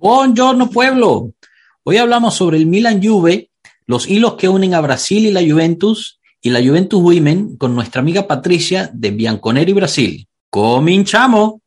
Buongiorno pueblo. Hoy hablamos sobre el Milan Juve, los hilos que unen a Brasil y la Juventus y la Juventus Women con nuestra amiga Patricia de Bianconeri Brasil. ¡Cominchamos!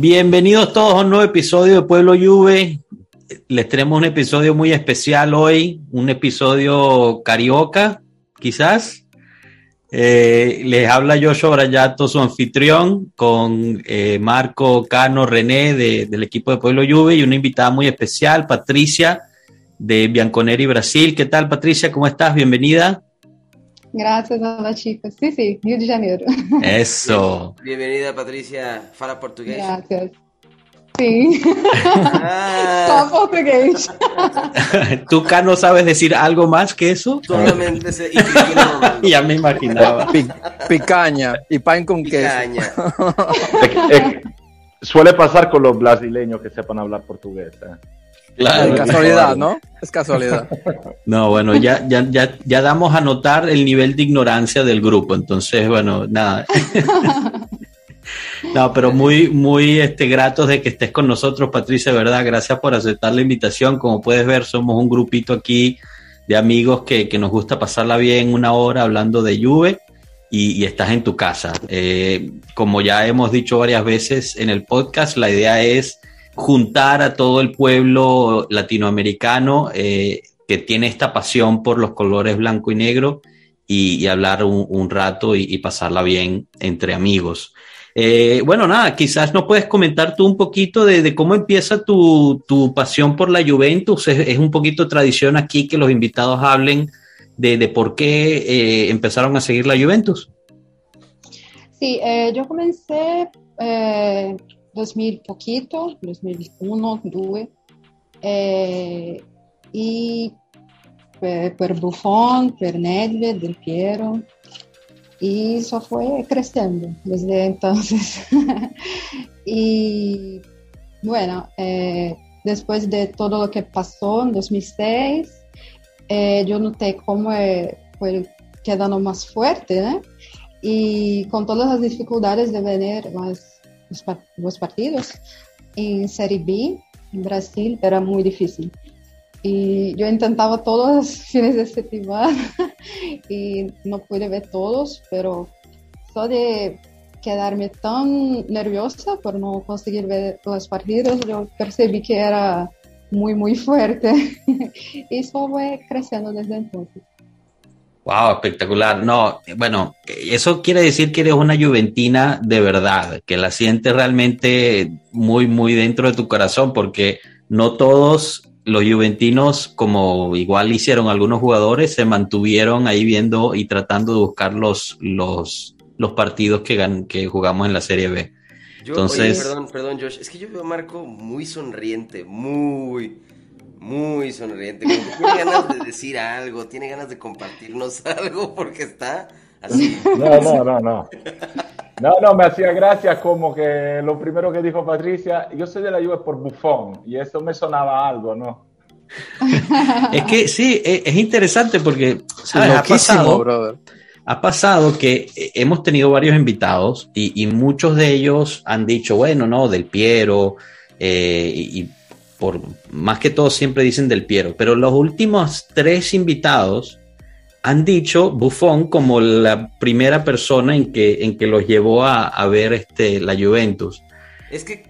Bienvenidos todos a un nuevo episodio de Pueblo Juve. Les tenemos un episodio muy especial hoy, un episodio carioca, quizás. Eh, les habla Joshua Brayato, su anfitrión, con eh, Marco Cano René de- del equipo de Pueblo Juve y una invitada muy especial, Patricia de Bianconeri Brasil. ¿Qué tal, Patricia? ¿Cómo estás? Bienvenida. Graças a la chica. Sí, sí, Rio de Janeiro. Eso. Bienvenida Patricia, fala portugués. Graças. Sim, Ah, só português. ¿Tú, Cano, sabes decir algo más que eso? solamente se. Ya me imaginaba. Pi- picaña y pan con queso. Picaña. Es- es- suele pasar con los brasileños que sepan hablar portugués. ¿eh? Claro. Es casualidad, ¿no? Es casualidad. No, bueno, ya, ya, ya, ya damos a notar el nivel de ignorancia del grupo, entonces, bueno, nada. No, pero muy, muy este, gratos de que estés con nosotros, Patricia, ¿verdad? Gracias por aceptar la invitación. Como puedes ver, somos un grupito aquí de amigos que, que nos gusta pasarla bien una hora hablando de Juve y, y estás en tu casa. Eh, como ya hemos dicho varias veces en el podcast, la idea es juntar a todo el pueblo latinoamericano eh, que tiene esta pasión por los colores blanco y negro y, hablar un, rato y, pasarla bien entre amigos. Eh, bueno, nada, quizás nos puedes comentar tú un poquito de, cómo empieza tu, tu, pasión por la Juventus. Es, un poquito tradición aquí que los invitados hablen de, por qué eh, empezaron a seguir la Juventus. Sí, yo comencé 2000 poquito, 2001, 2, eh, y por Buffon, por Nedved, Del Piero, y eso fue creciendo desde entonces. y bueno, eh, después de todo lo que pasó en 2006, eh, yo noté cómo eh, fue quedando más fuerte, ¿no? y con todas las dificultades de venir los, los partidos en Serie B, en Brasil, era muy difícil. Y yo intentaba todos los fines de semana y no pude ver todos, pero solo de quedarme tan nerviosa por no conseguir ver los partidos, yo percibí que era muy, muy fuerte. y eso fue creciendo desde entonces. Wow, espectacular. No, bueno, eso quiere decir que eres una juventina de verdad, que la sientes realmente muy, muy dentro de tu corazón, porque no todos los juventinos, como igual hicieron algunos jugadores, se mantuvieron ahí viendo y tratando de buscar los, los, los partidos que, gan que jugamos en la Serie B. Yo, Entonces, oye, perdón, perdón, Josh, es que yo veo a Marco muy sonriente, muy, muy sonriente. Como que tiene ganas de decir algo, tiene ganas de compartirnos algo porque está así. No, no, no, no. No, no, me hacía gracia como que lo primero que dijo Patricia, yo soy de la Juve por Buffon, y eso me sonaba algo, ¿no? es que sí, es, es interesante porque ¿sabes? ha pasado, brother. ha pasado que hemos tenido varios invitados y, y, muchos de ellos han dicho, bueno, no, del Piero, eh, y por más que todo siempre dicen del Piero, pero los últimos tres invitados han dicho Buffon como la primera persona en que, en que los llevó a, ver este, la Juventus. Es que,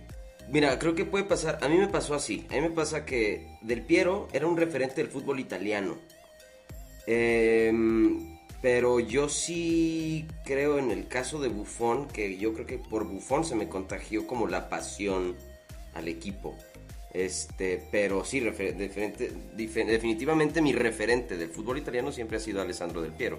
mira, creo que puede pasar, a mí me pasó así, a mí me pasa que Del Piero era un referente del fútbol italiano. Eh, pero yo sí creo en el caso de Buffon, que yo creo que por Buffon se me contagió como la pasión al equipo. Este, pero sí, referente, definitivamente mi referente del fútbol italiano siempre ha sido Alessandro Del Piero.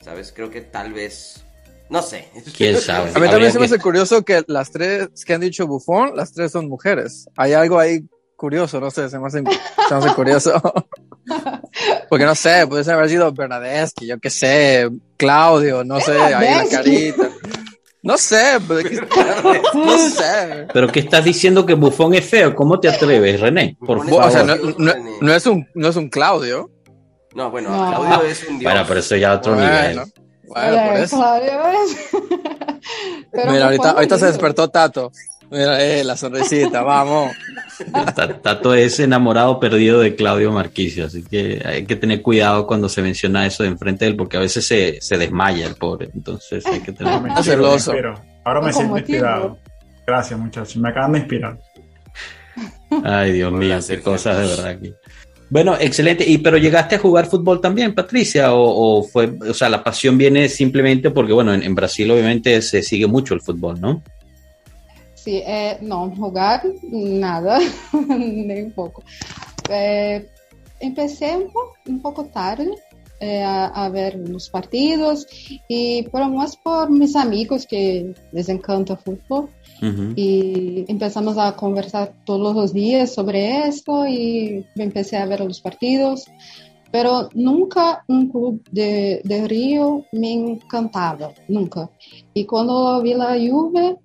¿Sabes? Creo que tal vez. No sé. ¿Quién sabe? A mí también se me hace curioso que las tres que han dicho Buffon, las tres son mujeres. Hay algo ahí curioso, no sé, se me hace, se me hace curioso. Porque no sé, puede haber sido Bernadeschi, yo qué sé, Claudio, no sé, ahí la carita. No sé, pero es que- no sé. Pero ¿qué estás diciendo que Bufón es feo? ¿Cómo te atreves, René? Por es favor. O sea, no, no- es un, no es un Claudio. No, bueno, No. Claudio es un dios. Bueno, pero eso ya a otro Bueno, nivel. bueno, por eso. claro, es. Pero Mira, ahorita, ahorita se despertó Tato. Mira, eh, la sonrisita, vamos. Ta- Tato es enamorado perdido de Claudio Marquicio, así que hay que tener cuidado cuando se menciona eso de enfrente de él, porque a veces se, se desmaya el pobre. Entonces hay que tener. Me Ah, celoso. Ahora me siento inspirado. Gracias, muchachos. Me acaban de inspirar. Ay, Dios mío, qué cosas de verdad aquí. Bueno, excelente. ¿Y pero llegaste a jugar fútbol también, Patricia? ¿O, o fue, o sea, la pasión viene simplemente porque, bueno, en, en Brasil obviamente se sigue mucho el fútbol, ¿no? Sí, eh, no, jugar nada, ni un poco. Eh, empecé un, po- un poco tarde eh, a, a ver los partidos y pero más por mis amigos que les encanta fútbol Ujú. y empezamos a conversar todos los días sobre esto y empecé a ver los partidos. Pero nunca un club de, de Río me encantaba, nunca. Y cuando vi la Juve,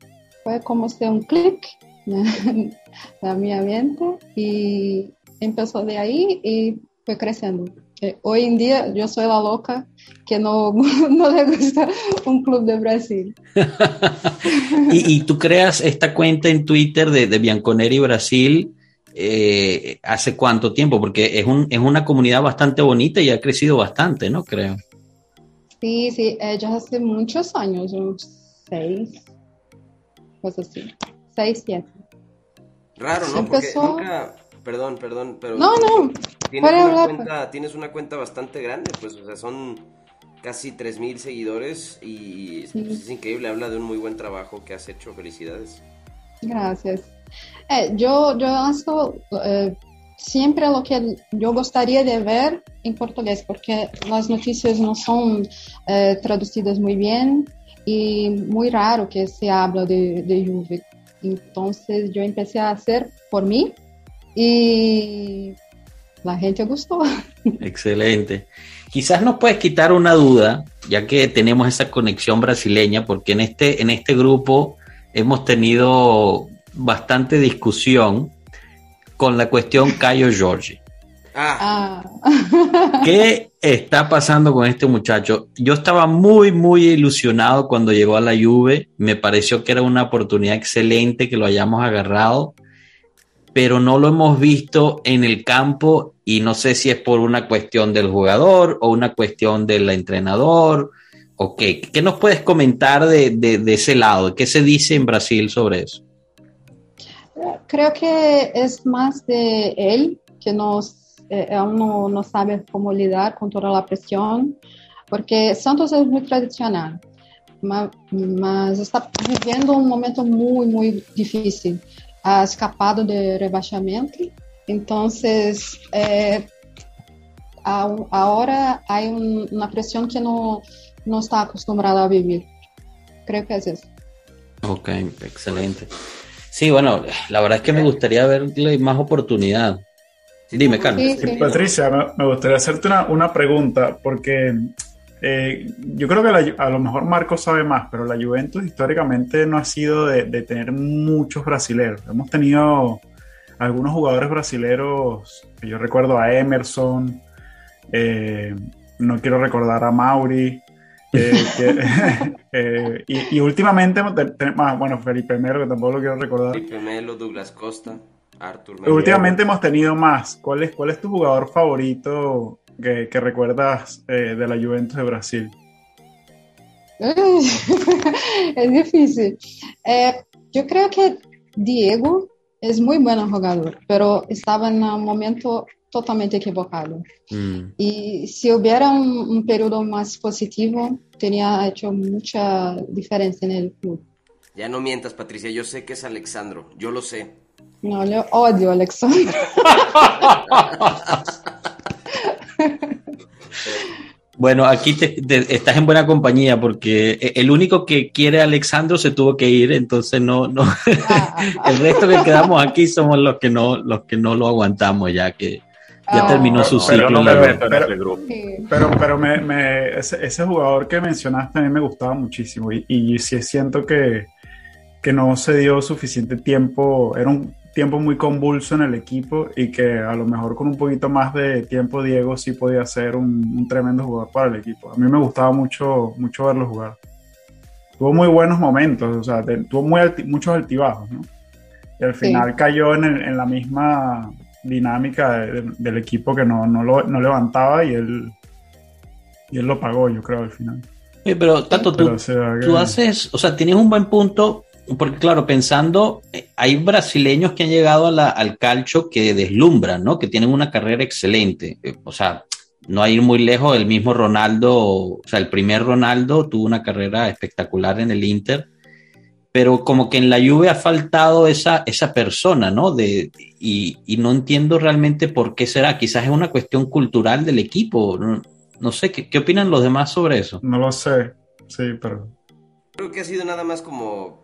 fue como si un clic en la mi mente y empezó de ahí y fue creciendo. Eh, Hoy en día yo soy la loca que no, no le gusta un club de Brasil. y, y tú creas esta cuenta en Twitter de, de Bianconeri Brasil. eh, ¿Hace cuánto tiempo? Porque es, un, es una comunidad bastante bonita y ha crecido bastante, ¿no? Creo. Sí, sí, eh, ya hace muchos años, unos seis, cosas así, seis, siete. Raro, ¿no? Empezó- Porque nunca... Perdón, perdón, pero... No, no, Tienes una, hablar. cuenta, tienes una cuenta bastante grande, pues, o sea, son casi 3.000 seguidores y Sí. pues, es increíble, habla de un muy buen trabajo que has hecho, felicidades. Gracias. Eh, yo, yo lanzo eh, siempre lo que yo gustaría de ver en portugués, porque las noticias no son eh, traducidas muy bien y muy raro que se habla de, de Juve. Entonces yo empecé a hacer por mí y la gente gustó. Excelente. Quizás nos puedes quitar una duda, ya que tenemos esa conexión brasileña, porque en este, en este grupo hemos tenido bastante discusión con la cuestión Cayo Giorgi. Ah, Ah, ¿Qué está pasando con este muchacho? Yo estaba muy, muy ilusionado cuando llegó a la Juve. Me pareció que era una oportunidad excelente que lo hayamos agarrado, pero no lo hemos visto en el campo y no sé si es por una cuestión del jugador o una cuestión del entrenador o qué. ¿Qué nos puedes comentar de- de ese lado? ¿Qué se dice en Brasil sobre eso? Creo que es más de él que nos, eh, aún no, no sabe cómo lidar con toda la presión, porque Santos es muy tradicional, ma- mas está viviendo un momento muy, muy difícil. Ha escapado de rebaixamento, entonces eh, a- ahora hay un- una presión que no, no está acostumbrado a vivir. Creo que es eso. Ok, excelente. Sí, bueno, la verdad es que me gustaría verle más oportunidad. Dime, Carlos. Sí, Sí, sí. Patricia, me, me gustaría hacerte una, una pregunta, porque eh, yo creo que la a lo mejor Marcos sabe más, pero la Juventus históricamente no ha sido de, de tener muchos brasileros. Hemos tenido algunos jugadores brasileros, que yo recuerdo a Emerson, eh, no quiero recordar a Mauri. eh, que- eh, y, y últimamente tenemos, bueno, Felipe Melo, que tampoco lo quiero recordar. Felipe Melo, Douglas Costa, Arthur últimamente hemos tenido más. ¿Cuál es, cuál es tu jugador favorito que, que recuerdas eh, de la Juventus de Brasil? es difícil. Eh, yo creo que Diego es muy buen jugador, pero estaba en un momento totalmente equivocado. Mm, Y si hubiera un, un periodo más positivo, tenía hecho mucha diferencia en el club. Ya no mientas, Patricia, yo sé que es Alexandro, yo lo sé. No, yo odio a Alexandre. Bueno, aquí te- te- estás en buena compañía porque e, el único que quiere a Alexandro se tuvo que ir, entonces no, no. Ah, El resto que quedamos aquí somos los que no, los que no lo aguantamos ya que Ya terminó su ciclo. Pero, ese grupo. Pero, pero me, me- ese, ese jugador que mencionaste a mí me gustaba muchísimo y, y sí siento que, que no se dio suficiente tiempo, era un tiempo muy convulso en el equipo y que a lo mejor con un poquito más de tiempo Diego sí podía ser un, un tremendo jugador para el equipo. A mí me gustaba mucho, mucho verlo jugar. Tuvo muy buenos momentos, o sea, te- tuvo muy alti- muchos altibajos, ¿no? Y al Sí. final cayó en, el- en la misma dinámica de- de- del equipo que no, no, lo, no levantaba y él, y él lo pagó, yo creo, al final. Oye, pero Tato, tú, Pero, o sea, que- tú haces, o sea, tienes un buen punto, porque claro, pensando, eh, hay brasileños que han llegado a la- al calcio que deslumbran, ¿no? Que tienen una carrera excelente. Eh, O sea, no hay ir muy lejos, el mismo Ronaldo, o sea, el primer Ronaldo tuvo una carrera espectacular en el Inter, pero como que en la Juve ha faltado esa, esa persona, ¿no? De, y, y no entiendo realmente por qué será, quizás es una cuestión cultural del equipo, no, no sé, ¿qué, ¿qué opinan los demás sobre eso? No lo sé, sí, pero... Creo que ha sido nada más como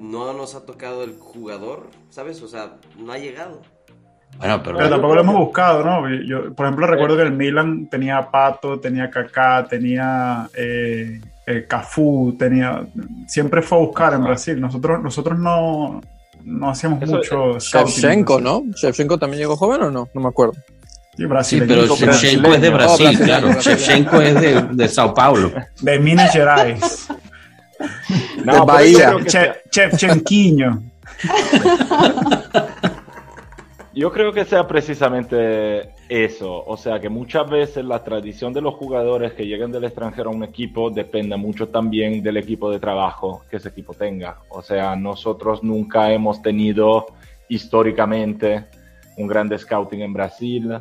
no nos ha tocado el jugador, ¿sabes? O sea, no ha llegado. Bueno, pero... Pero tampoco lo hemos buscado, ¿no? Yo, por ejemplo, recuerdo que el Milan tenía a Pato, tenía Kaká, tenía eh, eh, Cafú, tenía... Siempre fue a buscar en Brasil. Nosotros, nosotros no, no hacíamos Eso- mucho en Shevchenko. ¿no? Shevchenko también llegó joven o no? No me acuerdo. Sí, pero Shevchenko es de. Brasil, Oh, claro. Shevchenko es de, de Sao Paulo. De Minas Gerais. No, Bahía. yo creo que Che, Shevchenquiño. Yo creo que sea precisamente eso, o sea que muchas veces la tradición de los jugadores que llegan del extranjero a un equipo depende mucho también del equipo de trabajo que ese equipo tenga. O sea, nosotros nunca hemos tenido históricamente un gran scouting en Brasil,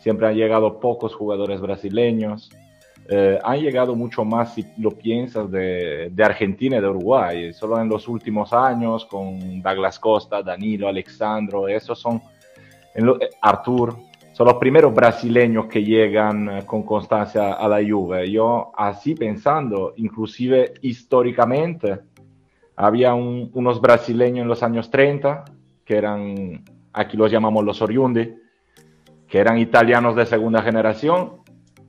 siempre han llegado pocos jugadores brasileños, eh, han llegado mucho más, si lo piensas, de, de Argentina y de Uruguay, solo en los últimos años con Douglas Costa, Danilo, Alexandro, esos son en lo- eh, Artur, son los primeros brasileños que llegan eh, con constancia a la Juve. Yo así pensando, inclusive históricamente, había un- unos brasileños en los años 30, que eran, aquí los llamamos los oriundi, que eran italianos de segunda generación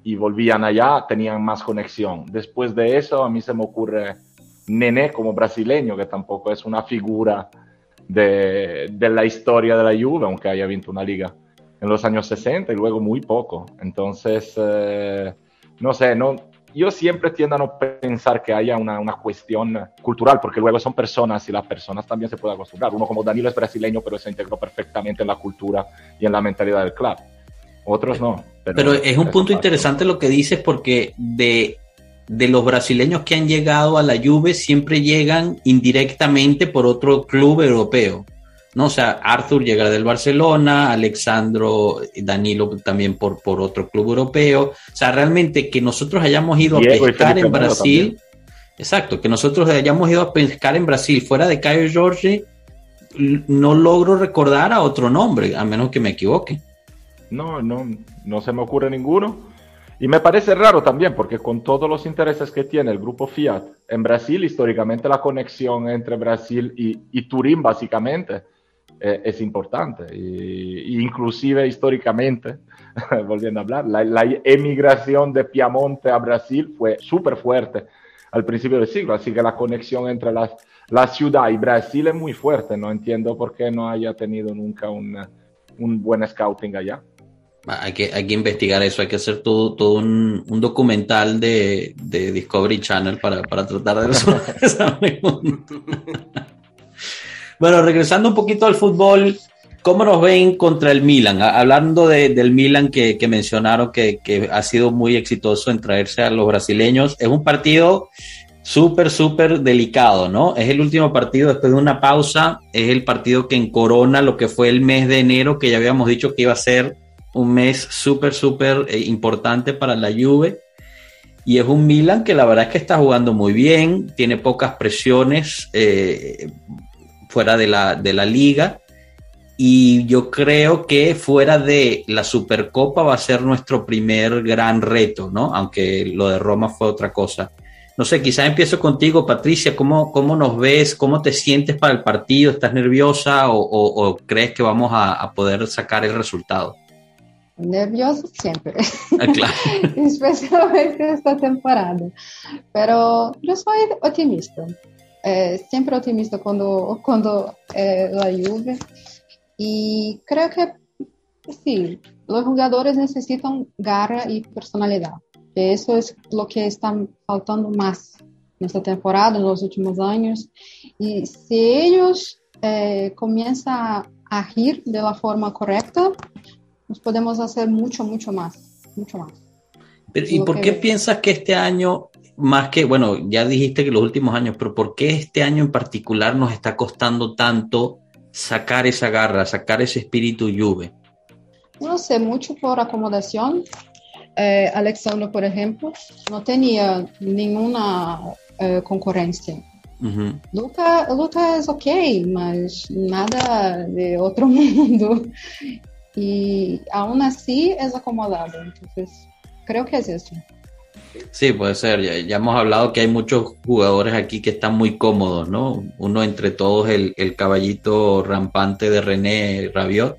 y volvían allá, tenían más conexión. Después de eso, a mí se me ocurre Nené como brasileño, que tampoco es una figura de, la historia de la Juve, aunque haya visto una liga en los años 60 y luego muy poco. Entonces, eh, no sé, no, yo siempre tiendo a no pensar que haya una, una cuestión cultural, porque luego son personas y las personas también se pueden acostumbrar. Uno como Danilo es brasileño, pero se integró perfectamente en la cultura y en la mentalidad del club. Otros no. Pero es un punto interesante lo que dices porque de, de los brasileños que han llegado a la Juve siempre llegan indirectamente por otro club europeo. ¿no? O sea, Arthur llega del Barcelona, Alexandro, Danilo también por, por otro club europeo. O sea, realmente que nosotros hayamos ido Diego a pescar en Brasil, exacto, que nosotros hayamos ido a pescar en Brasil fuera de Caio Jorge, no logro recordar a otro nombre, a menos que me equivoque. No, no, no se me ocurre ninguno. Y me parece raro también, porque con todos los intereses que tiene el grupo Fiat en Brasil, históricamente la conexión entre Brasil y, y Turín, básicamente, eh, es importante. Y, y inclusive históricamente, volviendo a hablar, la, la emigración de Piamonte a Brasil fue súper fuerte al principio del siglo, así que la conexión entre las, la ciudad y Brasil es muy fuerte. No entiendo por qué no haya tenido nunca una- un buen scouting allá. Hay que, hay que investigar eso, hay que hacer todo, todo un, un documental de, de Discovery Channel para, para tratar de resolver esa pregunta. Bueno, regresando un poquito al fútbol, ¿cómo nos ven contra el Milan? Ha- Hablando de- del Milan que, que mencionaron que, que ha sido muy exitoso en traerse a los brasileños, es un partido súper, súper delicado, ¿no? Es el último partido después de una pausa, es el partido que encorona lo que fue el mes de enero, que ya habíamos dicho que iba a ser un mes súper, súper eh, importante para la Juve. Y es un Milan que la verdad es que está jugando muy bien, tiene pocas presiones eh, fuera de la, de la liga. Y yo creo que fuera de la Supercopa va a ser nuestro primer gran reto, ¿no? Aunque lo de Roma fue otra cosa. No sé, quizás empiezo contigo, Patricia. ¿Cómo, cómo nos ves? ¿Cómo te sientes para el partido? ¿Estás nerviosa o, crees que vamos a poder sacar el resultado? Nervioso siempre, ah, claro. especialmente esta temporada. Pero yo soy optimista, eh, siempre optimista cuando, cuando eh, la lluvia. Y creo que sí, los jugadores necesitan garra y personalidad. Eso es lo que está faltando más en esta temporada, en los últimos años. Y si ellos eh, comienzan a agir de la forma correcta, nos podemos hacer mucho, mucho más, mucho más. ¿Y por qué piensas que este año, más que, bueno, ya dijiste que los últimos años, pero por qué este año en particular nos está costando tanto sacar esa garra, sacar ese espíritu Juve? No sé, mucho por acomodación. Eh, Alexandro, por ejemplo, no tenía ninguna eh, concurrencia. Luca, Luca es ok, mas nada de otro mundo. Y aún así es acomodado. Entonces, creo que es eso. Sí, puede ser. Ya, hemos hablado que hay muchos jugadores aquí que están muy cómodos, ¿no? Uno entre todos, el, el caballito rampante de René Rabiot,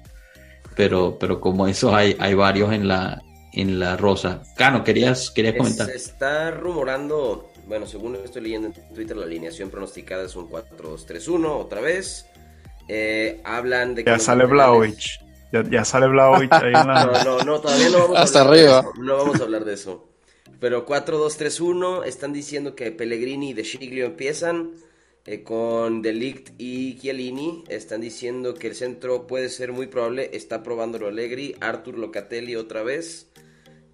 pero, pero como eso hay, hay varios en la, en la rosa. Cano, querías, querías comentar. Se está rumorando, bueno, según estoy leyendo en Twitter, la alineación pronosticada es un 4-2-3-1 otra vez. Eh, hablan de que... Ya sale Blaovic. Ya, sale Blaovic ahí en la... No, no, no, todavía no vamos Hasta a arriba. No vamos a hablar de eso. Pero 4-2-3-1, están diciendo que Pellegrini y De Sciglio empiezan. Eh, con Delict y Chiellini están diciendo que el centro puede ser muy probable, está probándolo Allegri, Artur Locatelli otra vez,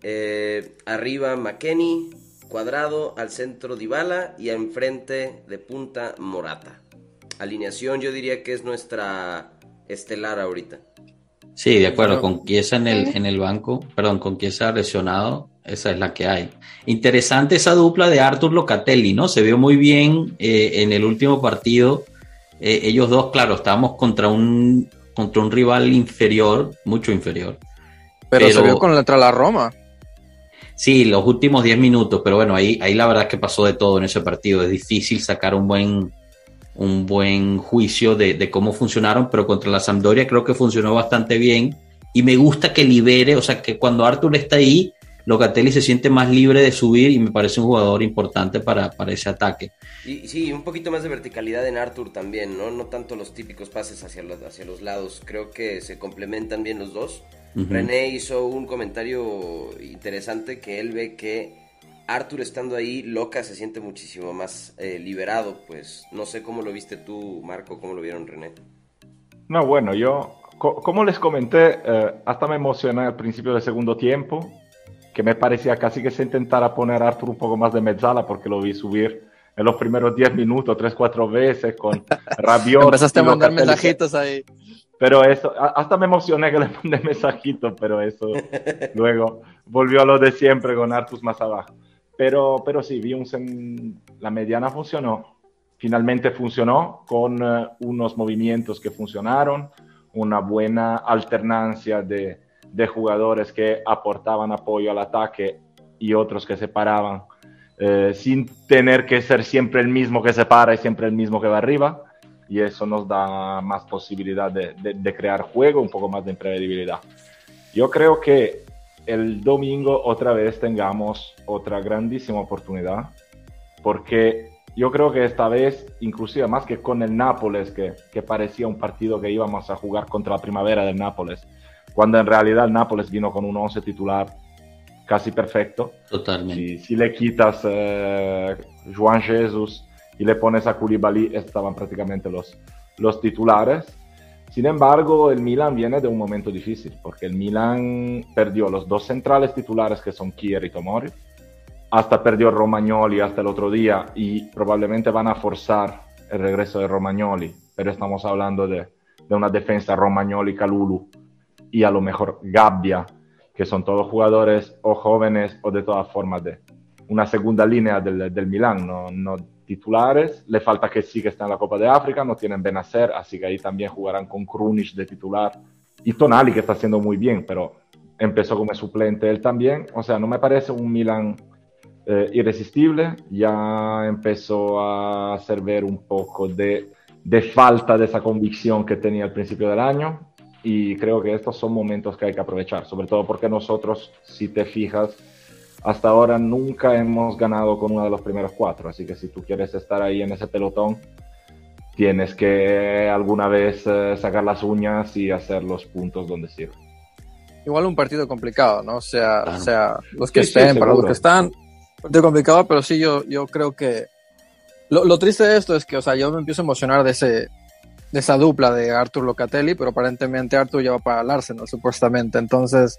eh, arriba McKenny, cuadrado, al centro Dybala y enfrente de punta Morata. Alineación yo diría que es nuestra estelar ahorita. Sí, de acuerdo, con Chiesa en el, en el banco, perdón, con Chiesa lesionado, esa es la que hay. Interesante esa dupla de Arthur Locatelli, ¿no? Se vio muy bien eh, en el último partido. Eh, ellos dos, claro, estábamos contra un, contra un rival inferior, mucho inferior. Pero, se vio contra la Roma. Sí, los últimos 10 minutos, pero bueno, ahí, ahí la verdad es que pasó de todo en ese partido. Es difícil sacar un buen, un buen juicio de, de cómo funcionaron, pero contra la Sampdoria creo que funcionó bastante bien. Y me gusta que libere, o sea, que cuando Arthur está ahí, Locatelli se siente más libre de subir y me parece un jugador importante para, para ese ataque. Y sí, un poquito más de verticalidad en Arthur también, ¿no? No tanto los típicos pases hacia los, hacia los lados. Creo que se complementan bien los dos. René hizo un comentario interesante que él ve que Arthur estando ahí, Loca se siente muchísimo más eh, liberado. Pues no sé cómo lo viste tú, Marco, cómo lo vieron René. No, bueno, yo, como les comenté, eh, hasta me emocioné al principio del segundo tiempo que me parecía casi que se intentara poner a Arthur un poco más de mezzala porque lo vi subir en los primeros 10 minutos, 3, 4 veces con Rabiot. Empezaste a mandar mensajitos ahí. Pero eso, hasta me emocioné que le mandé mensajitos, pero eso luego volvió a lo de siempre con Arthur más abajo. Pero, pero sí, un, la mediana funcionó, finalmente funcionó con uh, unos movimientos que funcionaron, una buena alternancia de, de jugadores que aportaban apoyo al ataque y otros que se paraban, eh, sin tener que ser siempre el mismo que se para y siempre el mismo que va arriba. Y eso nos da más posibilidad de, de, crear juego, un poco más de imprevisibilidad. Yo creo que el domingo otra vez tengamos otra grandísima oportunidad, porque yo creo que esta vez, inclusive más que con el Nápoles, que, que parecía un partido que íbamos a jugar contra la primavera del Nápoles, cuando en realidad el Nápoles vino con un 11 titular casi perfecto. Totalmente. Si, le quitas eh, Juan Jesus y le pones a Koulibaly, estaban prácticamente los, los titulares. Sin embargo, el Milan viene de un momento difícil, porque el Milan perdió los dos centrales titulares que son Kier y Tomori, hasta perdió Romagnoli hasta el otro día y probablemente van a forzar el regreso de Romagnoli, pero estamos hablando de, una defensa Romagnoli-Calulu y a lo mejor Gabbia, que son todos jugadores o jóvenes o de todas formas de una segunda línea del, del Milán, no, no, titulares. Le falta que sí que está en la Copa de África, no tienen Benacer, así que ahí también jugarán con Krunic de titular. Y Tonali, que está haciendo muy bien, pero empezó como suplente él también. O sea, no me parece un Milan eh, irresistible. Ya empezó a hacer ver un poco de, de falta de esa convicción que tenía al principio del año y creo que estos son momentos que hay que aprovechar, sobre todo porque nosotros, si te fijas, hasta ahora nunca hemos ganado con uno de los primeros cuatro, así que si tú quieres estar ahí en ese pelotón, tienes que alguna vez eh, sacar las uñas y hacer los puntos donde sirve. Igual un partido complicado, ¿no? O sea, o sea los que estén, para los que están, partido complicado, pero sí, yo, yo creo que lo, lo, triste de esto es que, o sea, yo me empiezo a emocionar de, ese, de esa dupla de Arthur Locatelli, pero aparentemente Arthur ya va para el Arsenal, supuestamente. Entonces,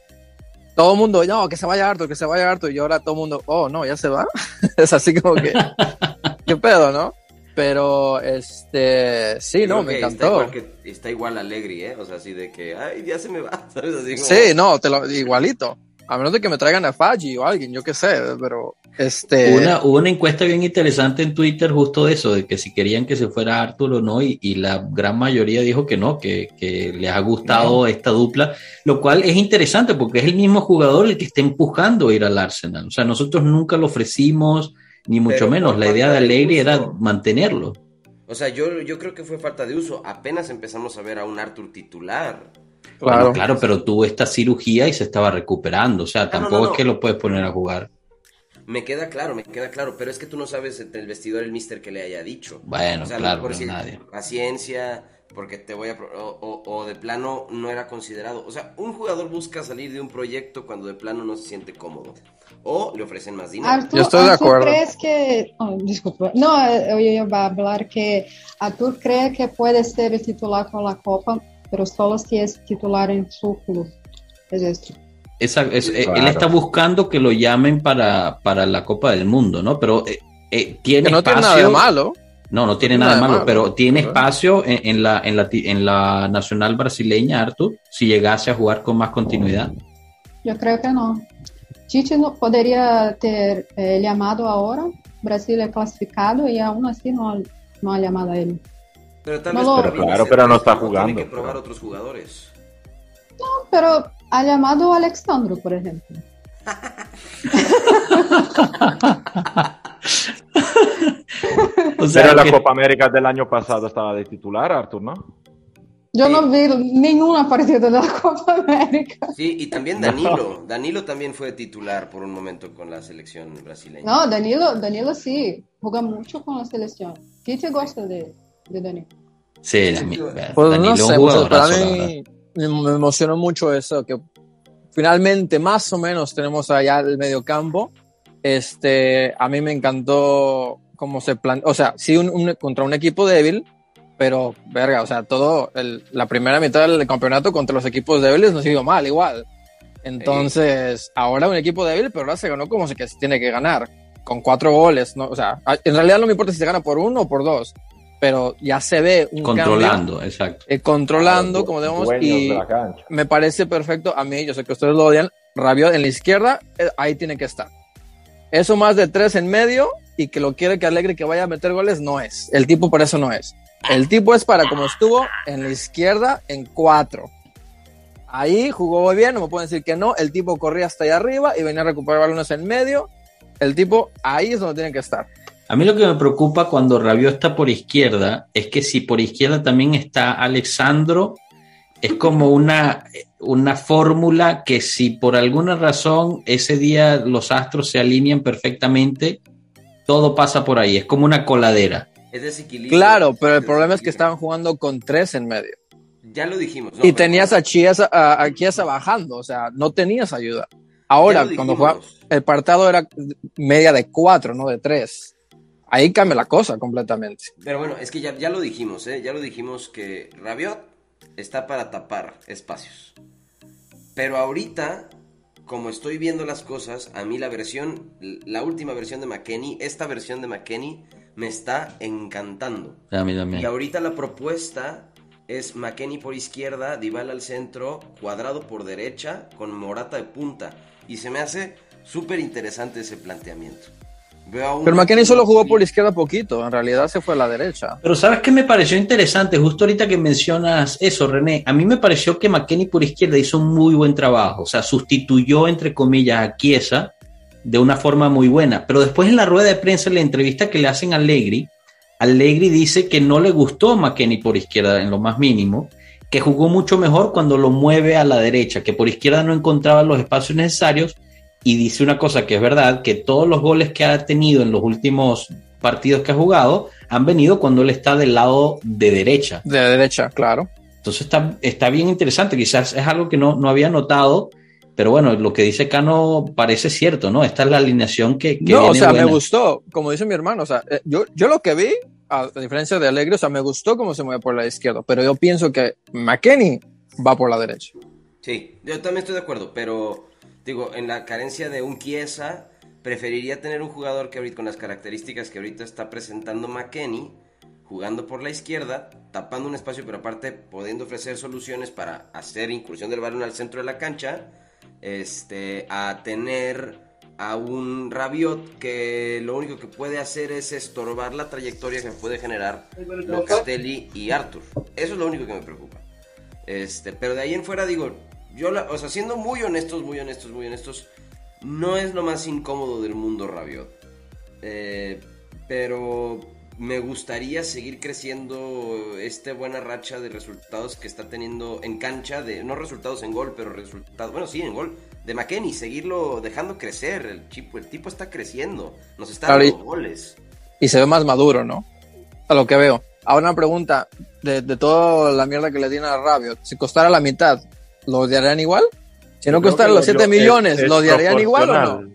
todo el mundo, no, que se vaya Arthur, que se vaya Arthur, y ahora todo el mundo, oh, no, ya se va. es así como que, qué pedo, ¿no? Pero, este, sí, no, me encantó. Está igual, que, está igual Alegri, ¿eh? O sea, así de que, ay, ya se me va, ¿sabes? Así como... Sí, no, te lo, igualito. A menos de que me traigan a Faji o alguien, yo qué sé, pero este... Una, hubo una encuesta bien interesante en Twitter justo de eso, de que si querían que se fuera Arthur o no, y, y la gran mayoría dijo que no, que, que les ha gustado no. esta dupla, lo cual es interesante porque es el mismo jugador el que está empujando a ir al Arsenal. O sea, nosotros nunca lo ofrecimos, ni mucho Pero menos. La idea de Alegre era mantenerlo. O sea, yo, yo creo que fue falta de uso. Apenas empezamos a ver a un Arthur titular. Claro, bueno, claro, pero tuvo esta cirugía y se estaba recuperando. O sea, tampoco ah, no, no, no. es que lo puedes poner a jugar. Me queda claro, me queda claro, pero es que tú no sabes entre el vestidor el mister que le haya dicho. Bueno, o sea, claro, por decir, nadie. paciencia, porque te voy a... O, o, o, de plano no era considerado. O sea, un jugador busca salir de un proyecto cuando de plano no se siente cómodo. O le ofrecen más dinero. Arthur, Yo estoy de acuerdo. crees que... Oh, disculpa. No, eh, yo iba a hablar que Arthur cree que puede ser titular con la Copa, pero solo si es titular en su club. Es esto. Esa, es, claro. Él está buscando que lo llamen para, para la Copa del Mundo, ¿no? Pero eh, eh, tiene que no espacio. tiene nada de malo. No, no tiene nada de malo, malo, pero tiene espacio en, en, la, en, la, en la nacional brasileña, Arthur, si llegase a jugar con más continuidad. Yo creo que no. Tite no podría ter eh, llamado ahora. Brasil es clasificado y aún así no, no ha llamado a él. Pero tal No vez Pero claro, pero no está jugando, Tiene que probar pero- otros jugadores. No, pero ha llamado a Alexandro, por ejemplo. O sea, Pero la que- Copa América del año pasado estaba de titular, Arthur, ¿no? Yo no vi ninguna partida de la Copa América. Sí, y también Danilo. Danilo también fue titular por un momento con la selección brasileña. No, Danilo, Danilo sí, juega mucho con la selección. Tite gosta de, de Danilo. Sí, Dani- Pues Danilo no sé, pues, para la mí me me emocionó mucho eso, que finalmente más o menos tenemos allá el mediocampo. Este, a mí me encantó cómo se plan, o sea, sí un, un- contra un equipo débil, pero verga, o sea, todo el- la primera mitad del campeonato contra los equipos débiles no ha sido mal igual. Entonces, ahora un equipo débil, pero ahora se ganó como se que se tiene que ganar, con cuatro goles, ¿no? O sea, en realidad no me importa si se gana por uno o por dos, pero ya se ve un cambio Controlando, exacto. eh, controlando, como debemos, dueños y de la cancha. me parece perfecto. A mí, yo sé que ustedes lo odian, Rabiot en la izquierda, eh, ahí tiene que estar. Eso más de tres en medio y que lo quiere que alegre que vaya a meter goles, no es. El tipo por eso no es. El tipo es para como estuvo en la izquierda en cuatro. Ahí jugó muy bien, no me pueden decir que no. El tipo corría hasta allá arriba y venía a recuperar balones en medio. El tipo ahí es donde tiene que estar. A mí lo que me preocupa cuando Rabiot está por izquierda es que si por izquierda también está Alexandro, es como una, una fórmula que si por alguna razón ese día los astros se alinean perfectamente, todo pasa por ahí, es como una coladera. Es desequilibrio. Claro, pero el problema es que estaban jugando con tres en medio. Ya lo dijimos. ¿no? y tenías a Chiesa, a, a Chiesa bajando, o sea, no tenías ayuda. Ahora, cuando fue, el partido era media de cuatro, no de tres. Ahí cambia la cosa completamente. Pero bueno, es que ya, ya lo dijimos, ¿eh? Ya lo dijimos que Rabiot está para tapar espacios. Pero ahorita, como estoy viendo las cosas, a mí la versión, la última versión de McKenny, esta versión de McKenny, me está encantando. A mí también. Y ahorita la propuesta es McKenny por izquierda, Dybala al centro, Cuadrado por derecha, con Morata de punta. Y se me hace súper interesante ese planteamiento. Veo a un Pero McKenny solo jugó por izquierda poquito, en realidad se fue a la derecha. Pero ¿sabes qué me pareció interesante? Justo ahorita que mencionas eso, René, a mí me pareció que McKenny por izquierda hizo un muy buen trabajo, o sea, sustituyó, entre comillas, a Chiesa de una forma muy buena, pero después en la rueda de prensa, en la entrevista que le hacen a Allegri, Allegri dice que no le gustó McKenny por izquierda en lo más mínimo, que jugó mucho mejor cuando lo mueve a la derecha, que por izquierda no encontraba los espacios necesarios y dice una cosa que es verdad, que todos los goles que ha tenido en los últimos partidos que ha jugado han venido cuando él está del lado de derecha. De derecha, claro. Entonces está, está bien interesante, quizás es algo que no, no había notado, pero bueno, lo que dice Cano parece cierto, ¿no? Esta es la alineación que... que no, o sea, me gustó, como dice mi hermano, o sea, eh, yo, yo lo que vi, a diferencia de Alegre, o sea, me gustó cómo se mueve por la izquierda, pero yo pienso que McKenny va por la derecha. Sí, yo también estoy de acuerdo, pero digo, en la carencia de un Chiesa, preferiría tener un jugador que ahorita con las características que ahorita está presentando McKenny, jugando por la izquierda, tapando un espacio, pero aparte pudiendo ofrecer soluciones para hacer incursión del balón al centro de la cancha, este, a tener a un Rabiot que lo único que puede hacer es estorbar la trayectoria que puede generar Locatelli y Arthur. Eso es lo único que me preocupa. Este, pero de ahí en fuera digo, yo, o sea, siendo muy honestos, muy honestos, muy honestos, no es lo más incómodo del mundo Rabiot. Eh, pero me gustaría seguir creciendo esta buena racha de resultados que está teniendo en cancha, de no resultados en gol, pero resultados, bueno, sí, en gol, de McKenny, seguirlo dejando crecer. El, chico, el tipo está creciendo, nos está dando goles. Y se ve más maduro, ¿no? A lo que veo. Ahora una pregunta, de, toda la mierda que le tiene a Rabiot, si costara la mitad, ¿lo odiarían igual? Si no costara los 7 millones, ¿lo odiarían igual o no?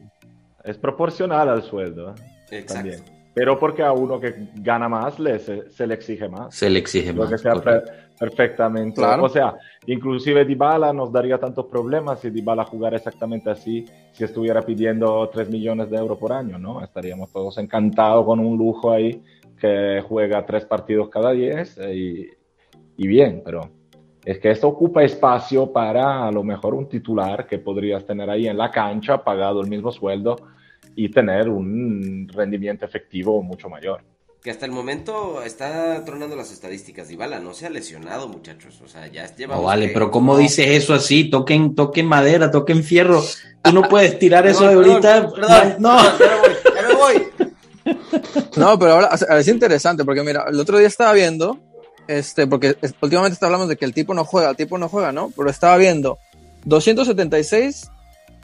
Es proporcional al sueldo. ¿eh? Exacto. También pero porque a uno que gana más le, se, le exige más. Se le exige más. Que sea perfectamente. O sea, inclusive Dybala nos daría tantos problemas si Dybala jugara exactamente así, si estuviera pidiendo 3 millones de euros por año, ¿no? Estaríamos todos encantados con un lujo ahí que juega tres partidos cada 10 eh, y, y bien, pero es que esto ocupa espacio para a lo mejor un titular que podrías tener ahí en la cancha, pagado el mismo sueldo y tener un rendimiento efectivo mucho mayor. Que hasta el momento está tronando las estadísticas. Dybala no se ha lesionado, muchachos. O sea, ya lleva. No vale, pero ¿cómo dices eso así? Toquen, toquen madera, toquen fierro. Tú no puedes tirar eso de ahorita. no, ya me voy. No, pero ahora es interesante porque mira, el otro día estaba viendo, este, porque últimamente hablando de que el tipo no juega, el tipo no juega, ¿no? Pero estaba viendo 276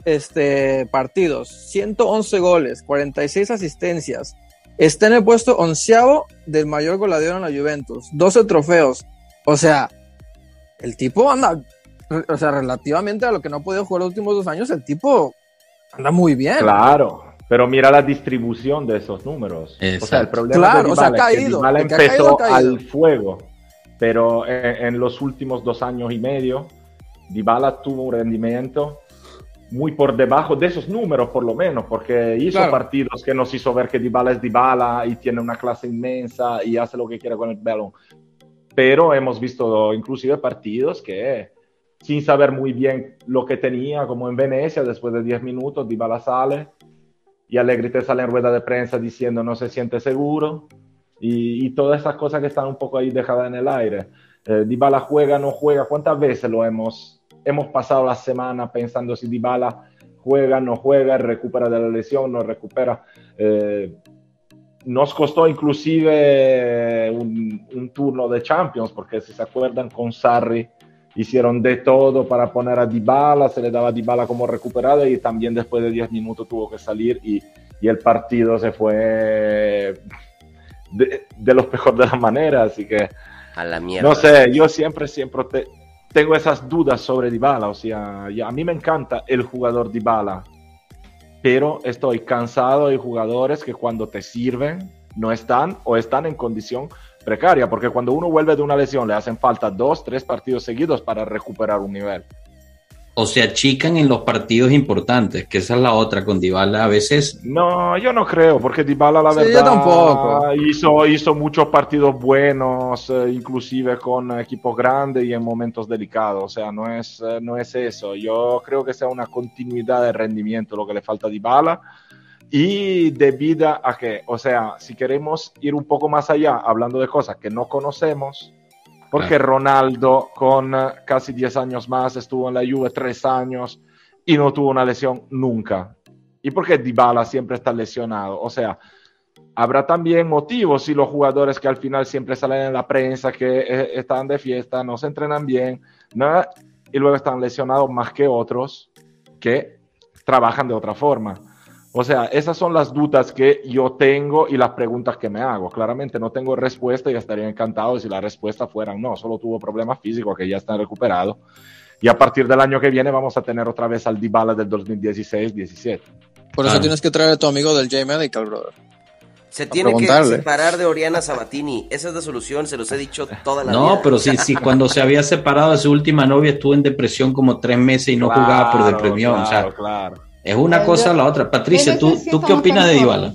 este, partidos, 111 goles, 46 asistencias. Está en el puesto onceavo del mayor goleador en la Juventus, 12 trofeos. O sea, el tipo anda, o sea, relativamente a lo que no ha podido jugar los últimos dos años, el tipo anda muy bien. Claro, pero mira la distribución de esos números. O sea, el problema claro, o sea, ha caído, es que empezó al fuego, pero en, en, los últimos dos años y medio, Dybala tuvo un rendimiento muy por debajo de esos números, por lo menos, porque hizo partidos que nos hizo ver que Dybala es Dybala y tiene una clase inmensa y hace lo que quiera con el balón. Pero hemos visto inclusive partidos que, sin saber muy bien lo que tenía, como en Venecia, después de 10 minutos, Dybala sale y Allegri te sale en rueda de prensa diciendo no se siente seguro y, todas esas cosas que están un poco ahí dejadas en el aire. Eh, Dybala juega, no juega, ¿cuántas veces lo hemos hemos pasado la semana pensando si Dybala juega, no juega, recupera de la lesión, no recupera. Eh, nos costó inclusive un, turno de Champions, porque si se acuerdan con Sarri hicieron de todo para poner a Dybala, se le daba a Dybala como recuperado y también después de 10 minutos tuvo que salir y, y el partido se fue de, de los peores de las maneras, así que... A la mierda. No sé, yo siempre, siempre te, tengo esas dudas sobre Dybala, o sea, a mí me encanta el jugador Dybala, pero estoy cansado de jugadores que cuando te sirven no están o están en condición precaria, porque cuando uno vuelve de una lesión le hacen falta dos, tres partidos seguidos para recuperar un nivel o se achican en los partidos importantes, que esa es la otra con Dybala a veces. No, yo no creo, porque Dybala la verdad tampoco. Hizo, hizo muchos partidos buenos, eh, inclusive con equipos grandes y en momentos delicados, o sea, no es, eh, no es eso. Yo creo que sea una continuidad de rendimiento lo que le falta a Dybala y debido a que, o sea, si queremos ir un poco más allá, hablando de cosas que no conocemos, porque Ronaldo con eh, casi 10 años más estuvo en la Juve 3 años y no tuvo una lesión nunca. ¿Y por qué Dybala siempre está lesionado? O sea, habrá también motivos y los jugadores que al final siempre salen en la prensa, que eh, están de fiesta, no se entrenan bien, nada, y luego están lesionados más que otros que trabajan de otra forma. O sea, esas son las dudas que yo tengo y las preguntas que me hago. Claramente no tengo respuesta y estaría encantado si la respuesta fuera no, solo tuvo problemas físicos que ya están recuperados. Y a partir del año que viene vamos a tener otra vez al Dybala del 2016-17. Por eso tienes que traer a tu amigo del J-Medical, brother. Se tiene que separar de Oriana Sabatini. Esa es la solución, se los he dicho toda la no, vida. No, pero sí, sí, cuando se había separado de su última novia estuvo en depresión como tres meses y no jugaba por depresión. Claro, o sea, claro. Es una cosa o la otra. Patricia, ¿tú, ¿tú qué opinas de Dybala?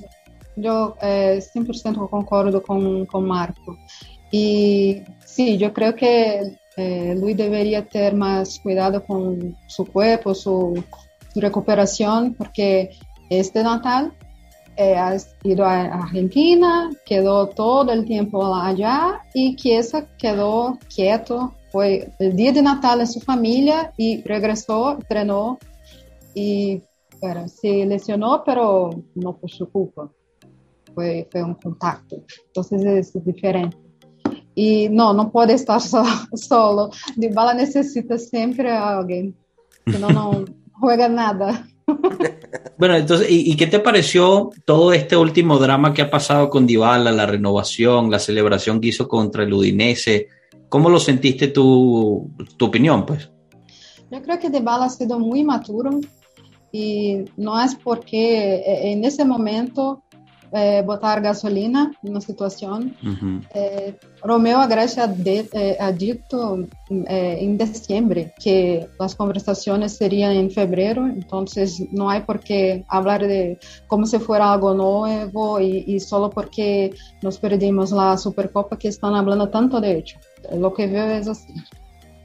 Yo eh, 100% concordo con, con, Marco. Y sí, yo creo que eh, Luis debería tener más cuidado con su cuerpo, su, su recuperación, porque este Natal eh, ha ido a Argentina, quedó todo el tiempo allá y Chiesa quedó quieto. Fue el día de Natal en su familia y regresó, entrenó y Bueno, se lesionó, pero no por su culpa. Fue, fue un contacto. Entonces es diferente. Y no, no puede estar so, solo. Dybala necesita siempre a alguien. Si no, no juega nada. Bueno, entonces, ¿y, ¿y, qué te pareció todo este último drama que ha pasado con Dybala, la renovación, la celebración que hizo contra el Udinese? ¿Cómo lo sentiste tu, tu opinión, pues? Yo creo que Dybala ha sido muy maduro y no es porque eh, en ese momento eh, botar gasolina en una situación. Uh -huh. eh, Romeo Agreste eh, ha dicho en diciembre que las conversaciones serían en febrero, entonces no hay por qué hablar de como si fuera algo nuevo y, y solo porque nos perdimos la Supercopa que están hablando tanto de hecho. Lo que veo es así.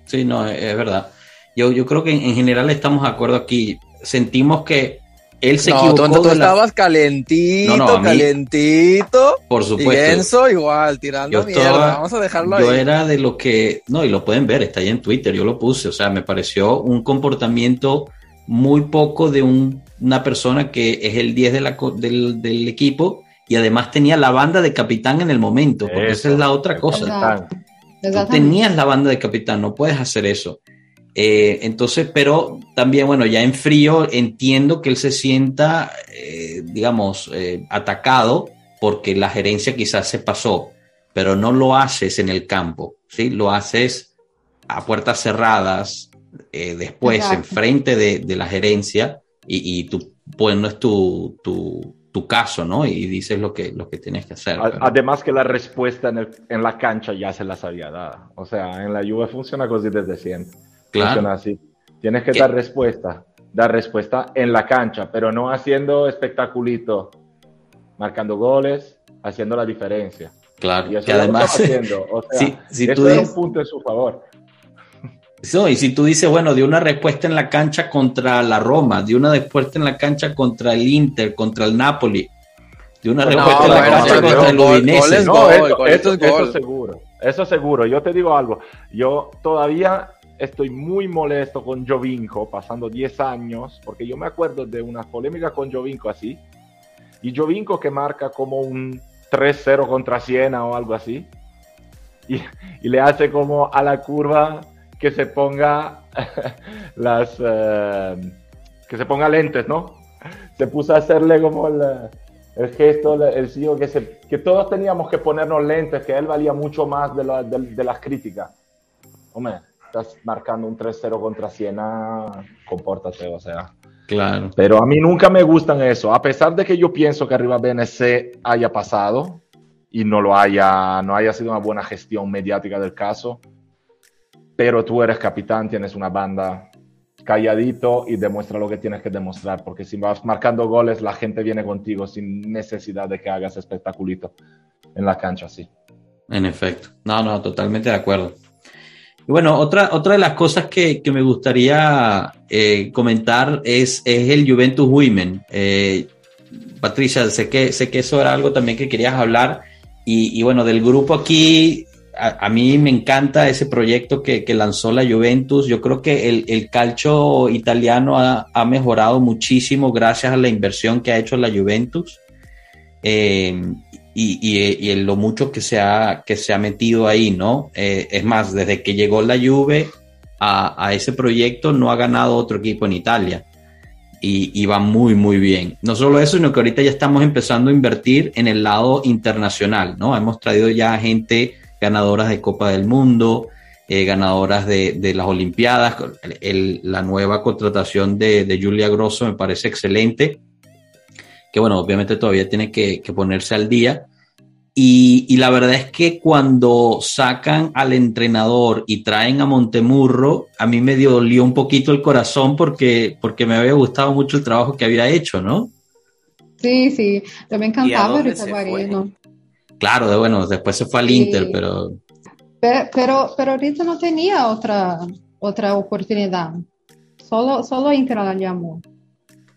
Sí, no, es verdad. Yo, yo creo que en general estamos de acuerdo aquí sentimos que él se no, equivocó. Tú, tú estabas calentito, no, no, calentito. Por supuesto. Y Enzo igual, tirando yo mierda. Estaba, Vamos a dejarlo yo ahí. era de lo que, no, y lo pueden ver, está ahí en Twitter, yo lo puse. O sea, me pareció un comportamiento muy poco de un, una persona que es el 10 de la, del, del, equipo y además tenía la banda de capitán en el momento, porque eso, esa es la otra cosa. Tú tenías la banda de capitán, no puedes hacer eso. Eh, entonces, pero también, bueno, ya en frío entiendo que él se sienta, eh, digamos, eh, atacado porque la gerencia quizás se pasó, pero no lo haces en el campo, ¿sí? Lo haces a puertas cerradas, después, Exacto. enfrente de, de, la gerencia y, y tú, pues no es tu, tu, tu, caso, ¿no? Y dices lo que, lo que tienes que hacer. Pero... Además que la respuesta en, el, en la cancha ya se las había dado. O sea, en la Juve funciona así desde siempre. Claro. Así. Tienes que ¿Qué? dar respuesta, dar respuesta en la cancha, pero no haciendo espectaculito, marcando goles, haciendo la diferencia. Claro, y eso que además, haciendo. O sea, si, si eso tú es dices, un punto en su favor. No, y si tú dices, bueno, dio una respuesta en la cancha contra la Roma, dio una respuesta en la cancha contra el Inter, contra el Napoli, dio una respuesta en la no, cancha no, contra el Udinese. No, eso, eso, eso seguro, eso seguro. Yo te digo algo, yo todavía estoy muy molesto con Jovinko, pasando 10 años, porque yo me acuerdo de una polémica con Jovinko así, y Jovinko que marca como un 3-0 contra Siena o algo así, y, le hace como a la curva que se ponga las... Uh, que se ponga lentes, ¿no? Se puso a hacerle como el, gesto, el se, que todos teníamos que ponernos lentes, que él valía mucho más de, la, de, de las críticas. Hombre, estás marcando un 3-0 contra Siena, compórtate, o sea. Claro. Pero a mí nunca me gustan eso, a pesar de que yo pienso que arriba BNC haya pasado y no lo haya, no haya sido una buena gestión mediática del caso, pero tú eres capitán, tienes una banda calladito y demuestra lo que tienes que demostrar, porque si vas marcando goles, la gente viene contigo sin necesidad de que hagas espectaculito en la cancha, sí. En efecto, no, no, totalmente de acuerdo. Bueno, otra, otra de las cosas que, que me gustaría eh, comentar es, es, el Juventus Women. Eh, Patricia, sé que, sé que eso era algo también que querías hablar. Y, y bueno, del grupo aquí, a, a, mí me encanta ese proyecto que, que, lanzó la Juventus. Yo creo que el, el calcio italiano ha, ha, mejorado muchísimo gracias a la inversión que ha hecho la Juventus. eh, y, y, lo mucho que se ha, que se ha metido ahí, ¿no? Eh, es más, desde que llegó la Juve a, a, ese proyecto no ha ganado otro equipo en Italia. Y, y, va muy, muy bien. No solo eso, sino que ahorita ya estamos empezando a invertir en el lado internacional, ¿no? Hemos traído ya gente ganadoras de Copa del Mundo, eh, ganadoras de, de, las Olimpiadas. El, la nueva contratación de, de, Julia Grosso me parece excelente, que bueno, obviamente todavía tiene que, que ponerse al día. Y, y, la verdad es que cuando sacan al entrenador y traen a Montemurro, a mí me dolió un poquito el corazón porque, porque me había gustado mucho el trabajo que había hecho, ¿no? Sí, sí, yo me encantaba el Claro, de, bueno, después se fue al sí. Inter, pero pero, pero ahorita no tenía otra, otra oportunidad. Solo, solo Inter la llamó.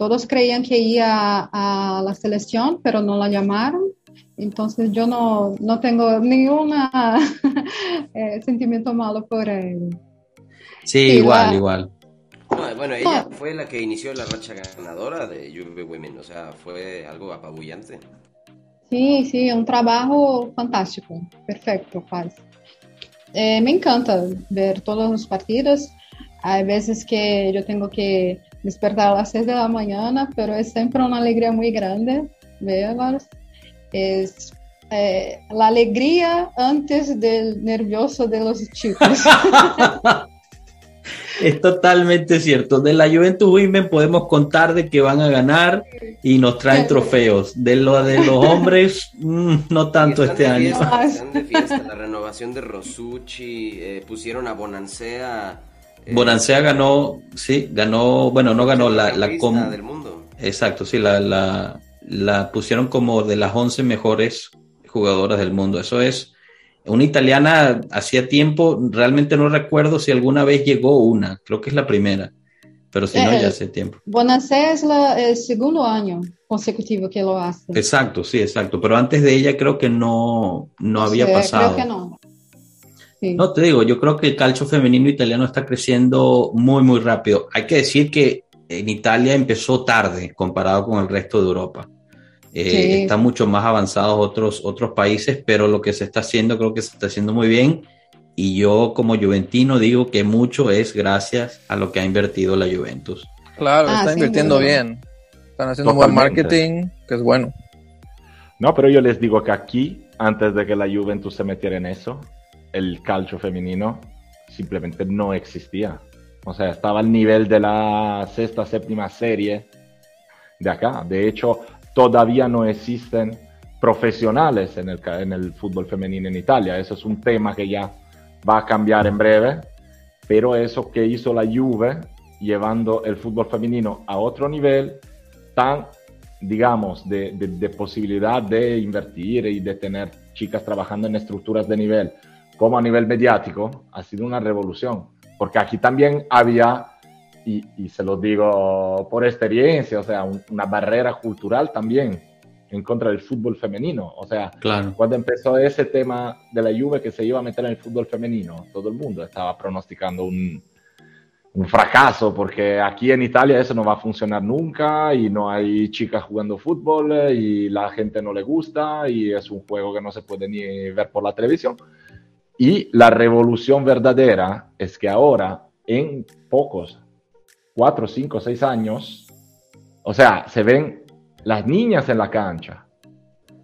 Todos creían que iba a, la selección, pero no la llamaron. Entonces yo no, no tengo ningún eh, sentimiento malo por él. Sí, igual, la... igual. No, bueno, ella fue la que inició la racha ganadora de Juve Women, o sea, fue algo apabullante. Sí, sí, un trabajo fantástico, perfecto, parece. Eh, me encanta ver todos los partidos. Hay veces que yo tengo que despertar a las 6 de la mañana, pero es siempre una alegría muy grande verlos. Es eh, la alegría antes del nervioso de los chicos. Es totalmente cierto. De la Juventus Women podemos contar de que van a ganar y nos traen trofeos. De lo de los hombres, mmm, no tanto este año. Fiesta, están de fiesta. La renovación de Rosucci, eh, pusieron a Bonancea. Eh, Bonancea ganó, sí, ganó, bueno, no ganó la, la, com... del mundo. Exacto, sí, la, la, la pusieron como de las 11 mejores jugadoras del mundo. Eso es una italiana hacía tiempo, realmente no recuerdo si alguna vez llegó una, creo que es la primera, pero si eh, no, ya hace tiempo. Bonacé es la, el segundo año consecutivo que lo hace. Exacto, sí, exacto, pero antes de ella creo que no, no había sí, pasado. Creo que no. Sí. No, te digo, yo creo que el calcio femenino italiano está creciendo muy, muy rápido. Hay que decir que en Italia empezó tarde comparado con el resto de Europa. Eh, sí. Están mucho más avanzados otros, otros países, pero lo que se está haciendo creo que se está haciendo muy bien. Y yo como juventino digo que mucho es gracias a lo que ha invertido la Juventus. Claro, ah, está sí, invirtiendo bueno. bien. Están haciendo Totalmente. buen marketing, que es bueno. No, pero yo les digo que aquí, antes de que la Juventus se metiera en eso, el calcio femenino simplemente no existía. O sea, estaba al nivel de la sexta, séptima serie de acá. De hecho, todavía no existen profesionales en el, en el fútbol femenino en Italia. Eso es un tema que ya va a cambiar en breve, pero eso que hizo la Juve, llevando el fútbol femenino a otro nivel, tan, digamos, de, de, de, posibilidad de invertir y de tener chicas trabajando en estructuras de nivel, como a nivel mediático, ha sido una revolución. Porque aquí también había y, y, se lo digo por experiencia, o sea, un, una barrera cultural también en contra del fútbol femenino. O sea, claro. cuando empezó ese tema de la Juve que se iba a meter en el fútbol femenino, todo el mundo estaba pronosticando un, un fracaso, porque aquí en Italia eso no va a funcionar nunca y no hay chicas jugando fútbol y la gente no le gusta y es un juego que no se puede ni ver por la televisión. Y la revolución verdadera es que ahora, en pocos, cuatro, cinco, seis años, o sea, se ven las niñas en la cancha.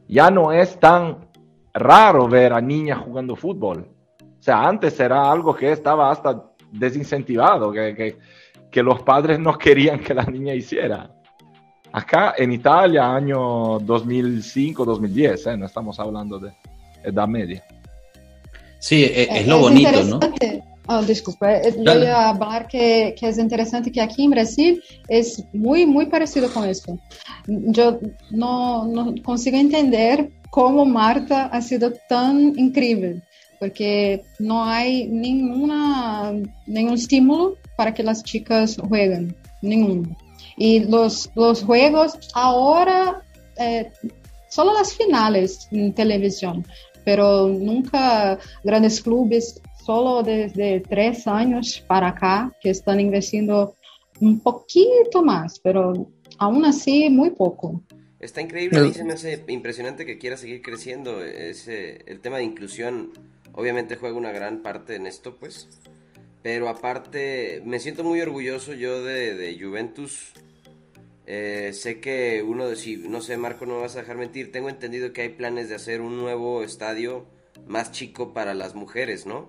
Ya no es tan raro ver a niñas jugando fútbol. O sea, antes era algo que estaba hasta desincentivado, que, que, los padres no querían que la niña hiciera. Acá en Italia, año 2005-2010, ¿eh? no estamos hablando de edad media. Sí, es, es lo bonito, ¿no? Oh, desculpa, yo iba a hablar que, que, es interesante que aquí en Brasil es muy, muy parecido con eso. Yo no, no consigo entender cómo Marta ha sido tan increíble, porque no hay ninguna, ningún estímulo para que las chicas jueguen, ninguno. Y los, los juegos ahora, eh, solo las finales en televisión, pero nunca grandes clubes solo desde tres años para acá que están investiendo un poquito más, pero aún así muy poco. Está increíble, a mí se me hace impresionante que quiera seguir creciendo. Ese, el tema de inclusión obviamente juega una gran parte en esto, pues. Pero aparte, me siento muy orgulloso yo de, Juventus. Eh, sé que uno de, si, no sé, Marco, no me vas a dejar mentir, tengo entendido que hay planes de hacer un nuevo estadio más chico para las mujeres, ¿no?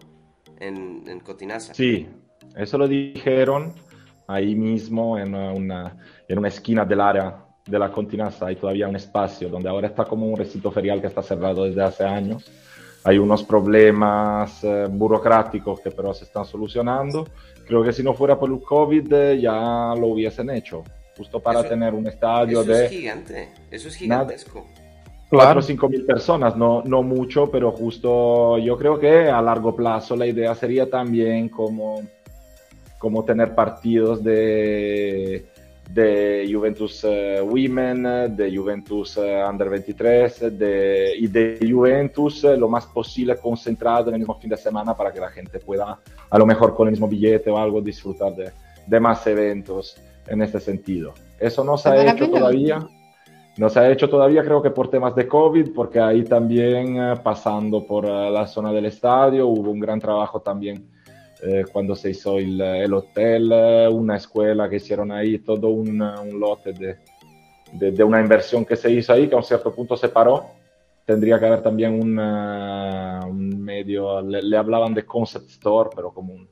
En, en Cotinaza. Sí, eso lo dijeron ahí mismo en una, en una esquina del área de la Continaza hay todavía un espacio donde ahora está como un recinto ferial que está cerrado desde hace años. Hay unos problemas eh, burocráticos que pero se están solucionando. Creo que si no fuera por el COVID eh, ya lo hubiesen hecho, justo para tener un estadio eso de... Es gigante, eso es gigantesco. 4 o 5 mil personas, no, no mucho, pero justo yo creo que a largo plazo la idea sería también como, como tener partidos de de Juventus uh, Women, de Juventus uh, Under 23 de, y de Juventus uh, lo más posible concentrado en el mismo fin de semana para que la gente pueda, a lo mejor con el mismo billete o algo, disfrutar de, de más eventos en este sentido. Eso no se ha hecho todavía. No se ha hecho todavía, creo que por temas de COVID, porque ahí también, pasando por la zona del estadio, hubo un gran trabajo también eh, cuando se hizo el, el, hotel, una escuela que hicieron ahí, todo un, un lote de, de, de, una inversión que se hizo ahí, que a un cierto punto se paró. Tendría que haber también una, un medio, le, le, hablaban de concept store, pero como un,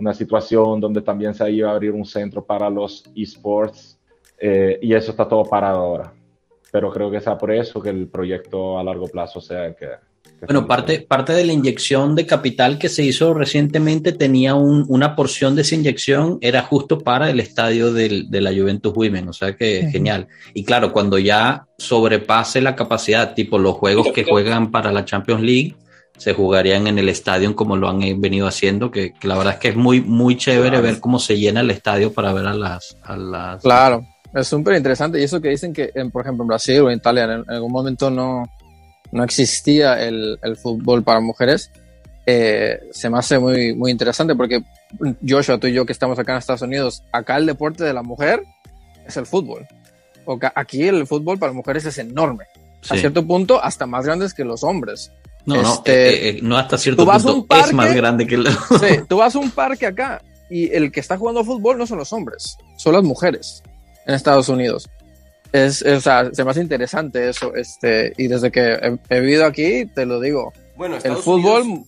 una situación donde también se iba a abrir un centro para los esports eh, y eso está todo parado ahora. Pero creo que sea por eso que el proyecto a largo plazo sea el que, bueno, parte, parte de la inyección de capital que se hizo recientemente tenía un, una porción de esa inyección, era justo para el estadio del, de la Juventus Women, o sea que genial. Y claro, cuando ya sobrepase la capacidad, tipo los juegos que juegan para la Champions League, se jugarían en el estadio como lo han venido haciendo, que, que la verdad es que es muy, muy chévere claro. ver cómo se llena el estadio para ver a las... A las... Claro, es súper interesante. Y eso que dicen que, en, por ejemplo, en Brasil o en Italia en, en algún momento no no existía el, el fútbol para mujeres, eh, se me hace muy, muy interesante porque Joshua, tú y yo que estamos acá en Estados Unidos, acá el deporte de la mujer es el fútbol. Aquí el fútbol para mujeres es enorme. Sí. A cierto punto, hasta más grandes que los hombres. No, este, no, eh, eh, no hasta cierto punto parque, es más grande que el... Sí, tú vas a un parque acá y el que está jugando fútbol no son los hombres, son las mujeres en Estados Unidos es, es, o sea, se me hace interesante eso, este, y desde que he, he vivido aquí, te lo digo, bueno, el fútbol Unidos,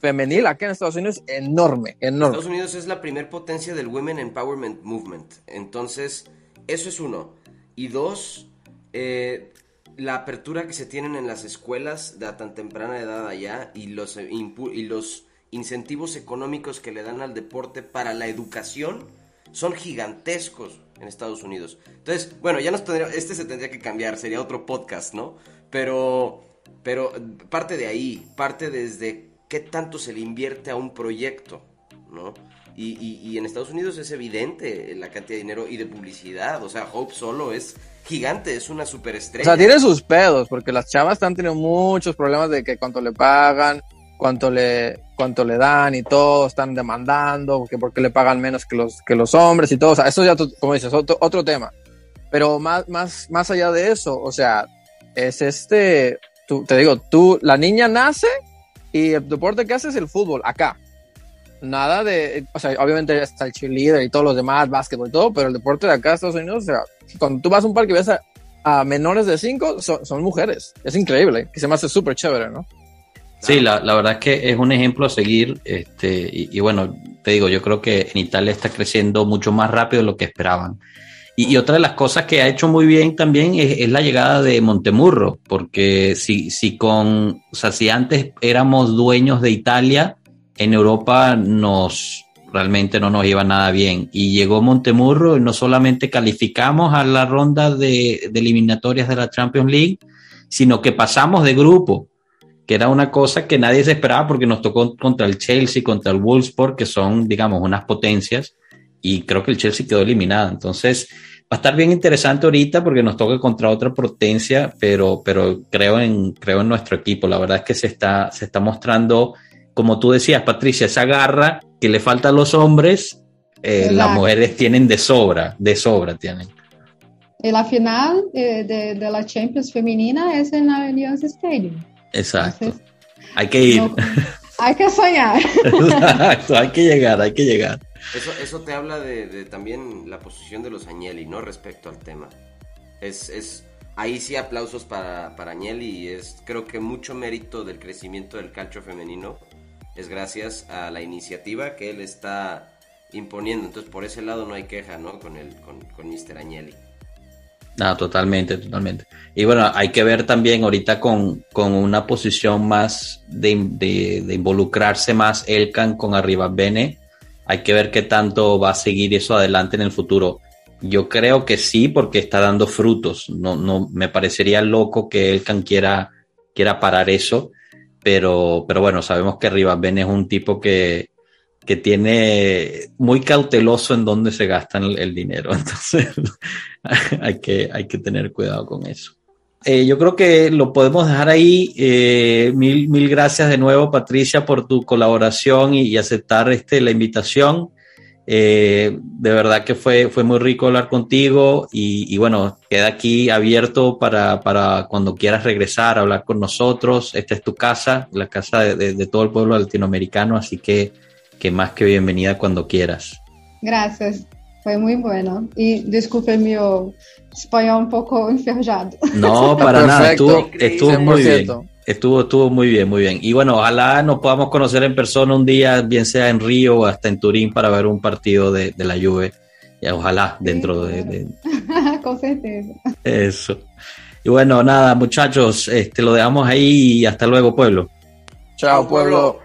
femenil acá en Estados Unidos es enorme, enorme. Estados Unidos es la primer potencia del Women Empowerment Movement, entonces, eso es uno. Y dos, eh, la apertura que se tienen en las escuelas de a tan temprana edad allá y los, y los incentivos económicos que le dan al deporte para la educación son gigantescos en Estados Unidos. Entonces, bueno, ya nos tendría, este se tendría que cambiar, sería otro podcast, ¿no? Pero, pero parte de ahí, parte desde qué tanto se le invierte a un proyecto, ¿no? Y, en Estados Unidos es evidente la cantidad de dinero y de publicidad. O sea, Hope solo es gigante, es una superestrella. O sea, tiene sus pedos, porque las chavas están teniendo muchos problemas de que cuánto le pagan, cuánto le, cuánto le dan y todo, están demandando, que porque le pagan menos que los, que los hombres y todo, o sea, eso ya, como dices, otro, otro tema. Pero más, más, más allá de eso, o sea, es este, tú, te digo, tú, la niña nace y el deporte que hace es el fútbol, acá. Nada de, o sea, obviamente está el cheerleader y todos los demás, básquetbol y todo, pero el deporte de acá, Estados Unidos, o sea, cuando tú vas a un parque y ves a, a menores de 5, son, son, mujeres. Es increíble, que se me hace súper chévere, ¿no? Sí, la, la, verdad es que es un ejemplo a seguir. Este, y, y, bueno, te digo, yo creo que en Italia está creciendo mucho más rápido de lo que esperaban. Y, y otra de las cosas que ha hecho muy bien también es, es, la llegada de Montemurro, porque si, si con, o sea, si antes éramos dueños de Italia, en Europa nos realmente no nos iba nada bien. Y llegó Montemurro y no solamente calificamos a la ronda de, de eliminatorias de la Champions League, sino que pasamos de grupo que era una cosa que nadie se esperaba porque nos tocó contra el Chelsea, contra el Wolfsburg, que son, digamos, unas potencias, y creo que el Chelsea quedó eliminado. Entonces, va a estar bien interesante ahorita porque nos toca contra otra potencia, pero, pero creo, en, creo en nuestro equipo. La verdad es que se está, se está mostrando, como tú decías, Patricia, esa garra que le falta a los hombres, eh, las mujeres tienen de sobra, de sobra tienen. Y la final de, de, de la Champions femenina es en la Allianz Stadium. Exacto. Entonces, hay que ir. no- hay que soñar. Exacto, hay que llegar, hay que llegar. Eso, eso te habla de, de también la posición de los Agnelli, ¿no? Respecto al tema. Es, es, ahí sí aplausos para, para Agnelli y es creo que mucho mérito del crecimiento del calcio femenino es gracias a la iniciativa que él está imponiendo. Entonces por ese lado no hay queja, ¿no? Con, el, con, con Mr. Agnelli. No, totalmente, totalmente. Y bueno, hay que ver también ahorita con, con una posición más de, de- de involucrarse más Elkan con Arriba Bene. Hay que ver qué tanto va a seguir eso adelante en el futuro. Yo creo que sí, porque está dando frutos. No, no, me parecería loco que Elkan quiera, quiera parar eso. Pero, pero bueno, sabemos que Arriba Bene es un tipo que, que tiene muy cauteloso en dónde se gasta el, dinero. Entonces, hay que, hay que tener cuidado con eso. Eh, yo creo que lo podemos dejar ahí. Eh, mil, mil gracias de nuevo, Patricia, por tu colaboración y aceptar este, la invitación. Eh, de verdad que fue, fue muy rico hablar contigo y, y bueno, queda aquí abierto para, para cuando quieras regresar a hablar con nosotros. Esta es tu casa, la casa de, de- de todo el pueblo latinoamericano, así que, que más que bienvenida cuando quieras. Gracias. Fue muy bueno. Y disculpe mi español un poco enferrujado. No, para nada, estuvo, estuvo muy bien. 100%. Estuvo, estuvo muy bien, muy bien. Y bueno, ojalá nos podamos conocer en persona un día, bien sea en Río o hasta en Turín, para ver un partido de, de la Juve. Y ojalá dentro de, de Con certeza. eso. Y bueno, nada, muchachos, este, lo dejamos ahí y hasta luego, pueblo. Chao, pueblo.